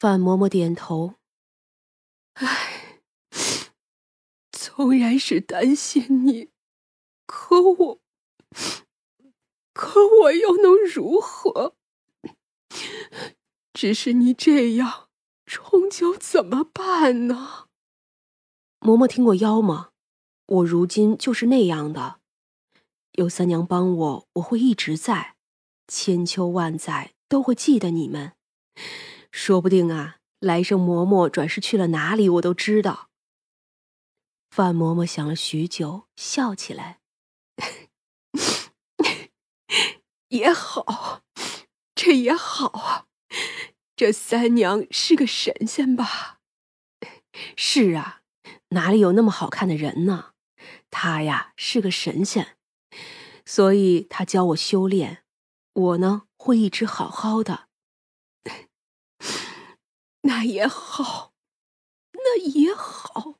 范嬷嬷点头。唉，纵然是担心你，可我，可我又能如何？只是你这样，终究怎么办呢？嬷嬷听过妖吗？我如今就是那样的。有三娘帮我，我会一直在，千秋万载都会记得你们。说不定啊，来生嬷嬷转世去了哪里，我都知道。范嬷嬷想了许久，笑起来：“ 也好，这也好啊。这三娘是个神仙吧？是啊，哪里有那么好看的人呢？她呀，是个神仙。”所以她教我修炼，我呢会一直好好的。那也好，那也好。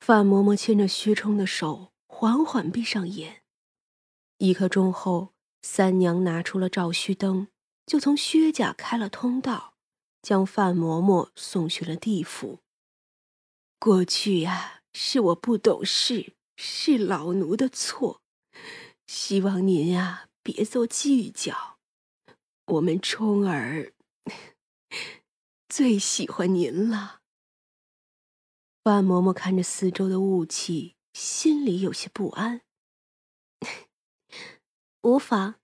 范嬷嬷牵着薛冲的手，缓缓闭上眼。一刻钟后，三娘拿出了照虚灯，就从薛家开了通道，将范嬷嬷送去了地府。过去呀，是我不懂事，是老奴的错。希望您呀，别做计较。我们冲儿最喜欢您了。万嬷嬷看着四周的雾气，心里有些不安。无妨，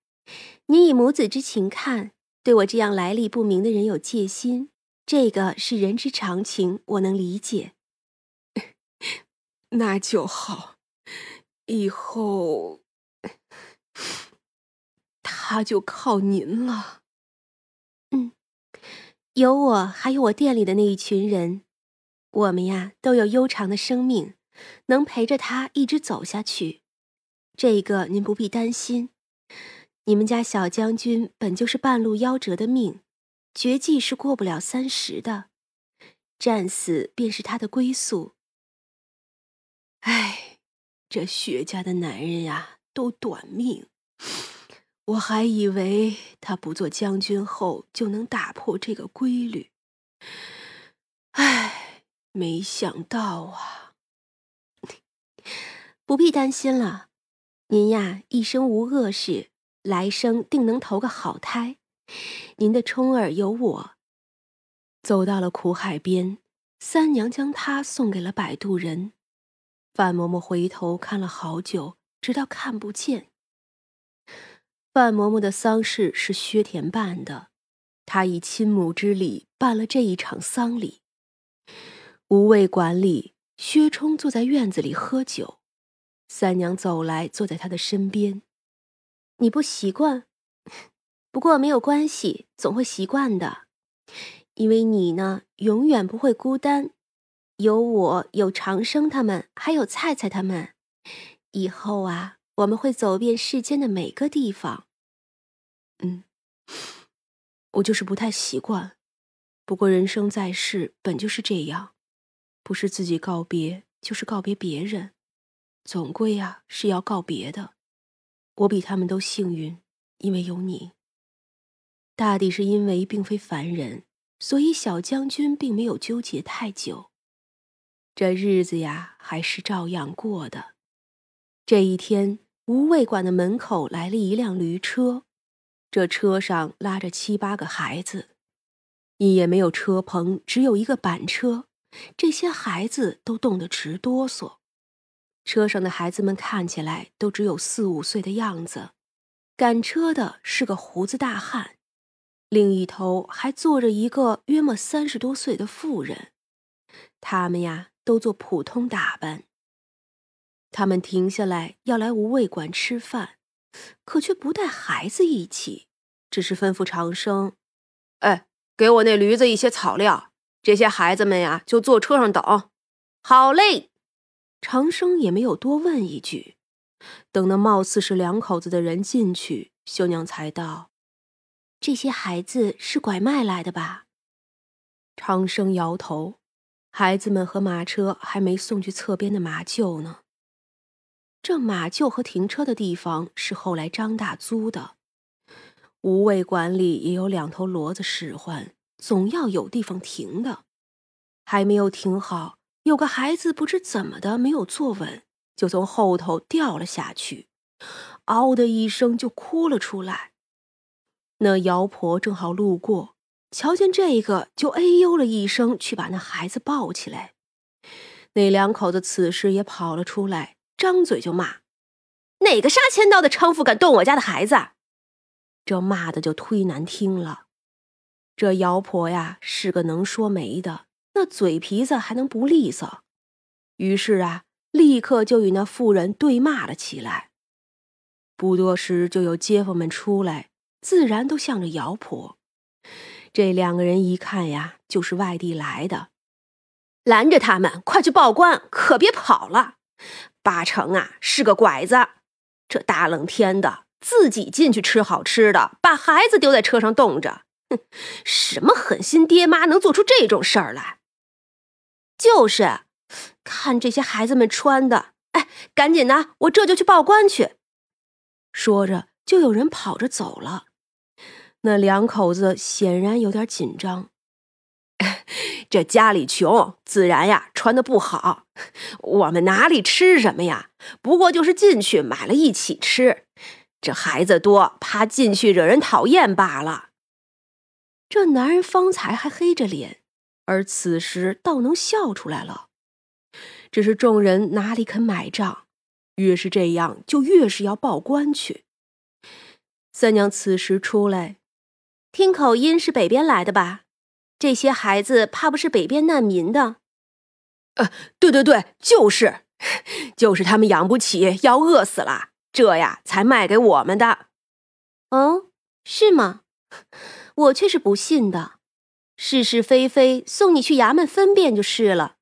你以母子之情看，对我这样来历不明的人有戒心，这个是人之常情，我能理解。那就好，以后。他就靠您了。嗯，有我，还有我店里的那一群人，我们呀都有悠长的生命，能陪着他一直走下去。这个您不必担心。你们家小将军本就是半路夭折的命，绝技是过不了三十的，战死便是他的归宿。唉，这薛家的男人呀，都短命。我还以为他不做将军后就能打破这个规律，唉，没想到啊！不必担心了，您呀一生无恶事，来生定能投个好胎。您的冲儿有我。走到了苦海边，三娘将他送给了摆渡人。范嬷嬷回头看了好久，直到看不见。范嬷嬷的丧事是薛田办的，他以亲母之礼办了这一场丧礼。无畏馆里，薛冲坐在院子里喝酒，三娘走来，坐在他的身边。你不习惯，不过没有关系，总会习惯的。因为你呢，永远不会孤单，有我，有长生他们，还有菜菜他们。以后啊，我们会走遍世间的每个地方。嗯，我就是不太习惯。不过人生在世本就是这样，不是自己告别，就是告别别人，总归呀是要告别的。我比他们都幸运，因为有你。大抵是因为并非凡人，所以小将军并没有纠结太久。这日子呀，还是照样过的。这一天，无畏馆的门口来了一辆驴车。这车上拉着七八个孩子，一也没有车棚，只有一个板车。这些孩子都冻得直哆嗦。车上的孩子们看起来都只有四五岁的样子。赶车的是个胡子大汉，另一头还坐着一个约莫三十多岁的妇人。他们呀，都做普通打扮。他们停下来要来无畏馆吃饭。可却不带孩子一起，只是吩咐长生：“哎，给我那驴子一些草料，这些孩子们呀就坐车上等。”好嘞，长生也没有多问一句。等那貌似是两口子的人进去，秀娘才道：“这些孩子是拐卖来的吧？”长生摇头：“孩子们和马车还没送去侧边的马厩呢。”这马厩和停车的地方是后来张大租的。无畏馆里也有两头骡子使唤，总要有地方停的。还没有停好，有个孩子不知怎么的没有坐稳，就从后头掉了下去，嗷的一声就哭了出来。那姚婆正好路过，瞧见这个，就哎呦了一声，去把那孩子抱起来。那两口子此时也跑了出来，张嘴就骂：“哪个杀千刀的娼妇敢动我家的孩子？”这骂的就忒难听了。这姚婆呀是个能说媒的。那嘴皮子还能不利索？于是啊，立刻就与那妇人对骂了起来。不多时，就有街坊们出来，自然都向着姚婆。这两个人一看呀，就是外地来的，拦着他们，快去报官，可别跑了。八成啊是个拐子，这大冷天的，自己进去吃好吃的，把孩子丢在车上冻着。哼，什么狠心爹妈能做出这种事儿来？就是，看这些孩子们穿的，哎，赶紧的，我这就去报官去。说着，就有人跑着走了。那两口子显然有点紧张。这家里穷，自然呀穿的不好。我们哪里吃什么呀？不过就是进去买了一起吃。这孩子多，怕进去惹人讨厌罢了。这男人方才还黑着脸。而此时倒能笑出来了，只是众人哪里肯买账，越是这样，就越是要报官去。三娘此时出来，听口音是北边来的吧？这些孩子怕不是北边难民的？呃，对对对，就是，就是他们养不起，要饿死了，这呀才卖给我们的。哦，是吗？我却是不信的。是是非非，送你去衙门分辨就是了。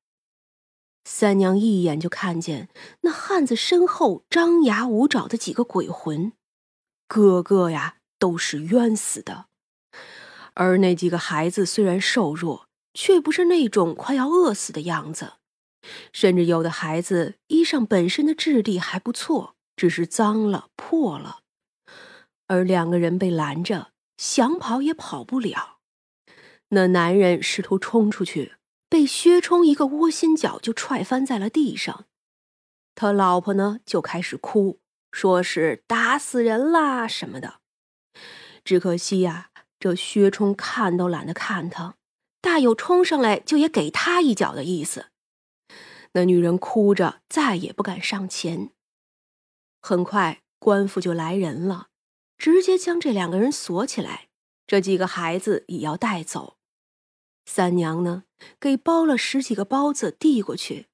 三娘一眼就看见那汉子身后张牙舞爪的几个鬼魂，个个呀都是冤死的。而那几个孩子虽然瘦弱，却不是那种快要饿死的样子，甚至有的孩子衣裳本身的质地还不错，只是脏了破了。而两个人被拦着，想跑也跑不了。那男人试图冲出去，被薛冲一个窝心脚就踹翻在了地上。他老婆呢就开始哭，说是打死人啦什么的。只可惜呀，这薛冲看都懒得看他，大有冲上来就也给他一脚的意思。那女人哭着，再也不敢上前。很快，官府就来人了，直接将这两个人锁起来。这几个孩子也要带走，三娘呢，给包了十几个包子递过去。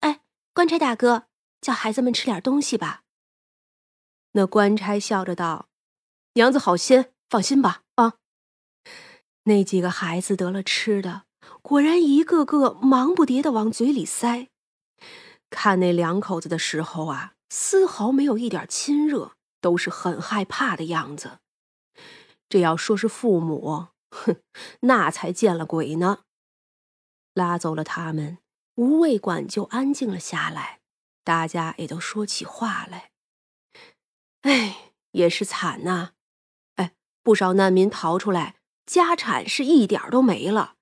哎，官差大哥，叫孩子们吃点东西吧。那官差笑着道：“娘子好心，放心吧。”那几个孩子得了吃的，果然一个个忙不迭的往嘴里塞。看那两口子的时候啊，丝毫没有一点亲热，都是很害怕的样子。这要说是父母，哼，那才见了鬼呢。拉走了他们，吴卫馆就安静了下来，大家也都说起话来。哎，也是惨呐！哎，不少难民逃出来，家产是一点都没了。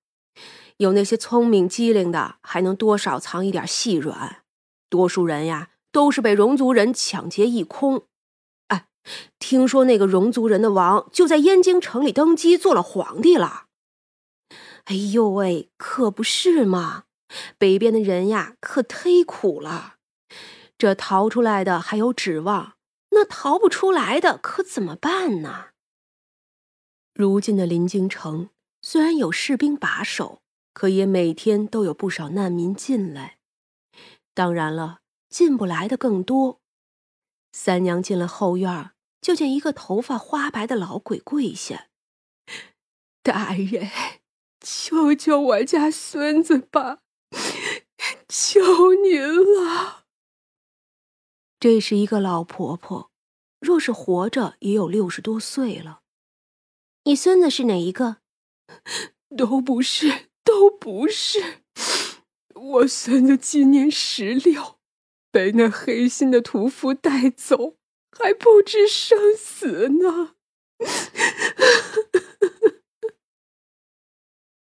有那些聪明机灵的，还能多少藏一点细软；多数人呀，都是被戎族人抢劫一空。哎听说那个戎族人的王就在燕京城里登基做了皇帝了。哎呦喂，可不是嘛！北边的人呀，可忒苦了。这逃出来的还有指望，那逃不出来的可怎么办呢？如今的临京城虽然有士兵把守，可也每天都有不少难民进来。当然了，进不来的更多。三娘进了后院就见一个头发花白的老鬼跪下：“大人，救救我家孙子吧，求您了。”这是一个老婆婆，若是活着也有六十多岁了。你孙子是哪一个？都不是，都不是。我孙子今年十六，被那黑心的屠夫带走。还不知生死呢，